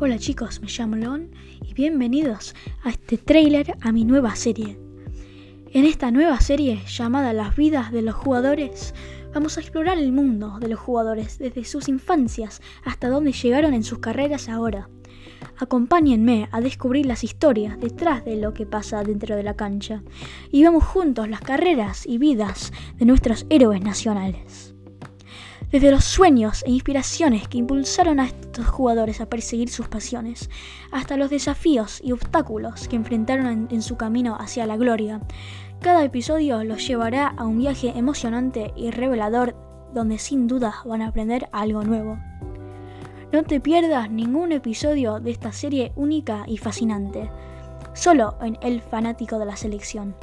Hola chicos, me llamo Lon y bienvenidos a este trailer a mi nueva serie. En esta nueva serie llamada Las vidas de los jugadores, vamos a explorar el mundo de los jugadores desde sus infancias hasta donde llegaron en sus carreras ahora. Acompáñenme a descubrir las historias detrás de lo que pasa dentro de la cancha y vemos juntos las carreras y vidas de nuestros héroes nacionales. Desde los sueños e inspiraciones que impulsaron a estos jugadores a perseguir sus pasiones, hasta los desafíos y obstáculos que enfrentaron en, en, su camino hacia la gloria, cada episodio los llevará a un viaje emocionante y revelador donde sin duda van a aprender algo nuevo. No te pierdas ningún episodio de esta serie única y fascinante, solo en El fanático de la selección.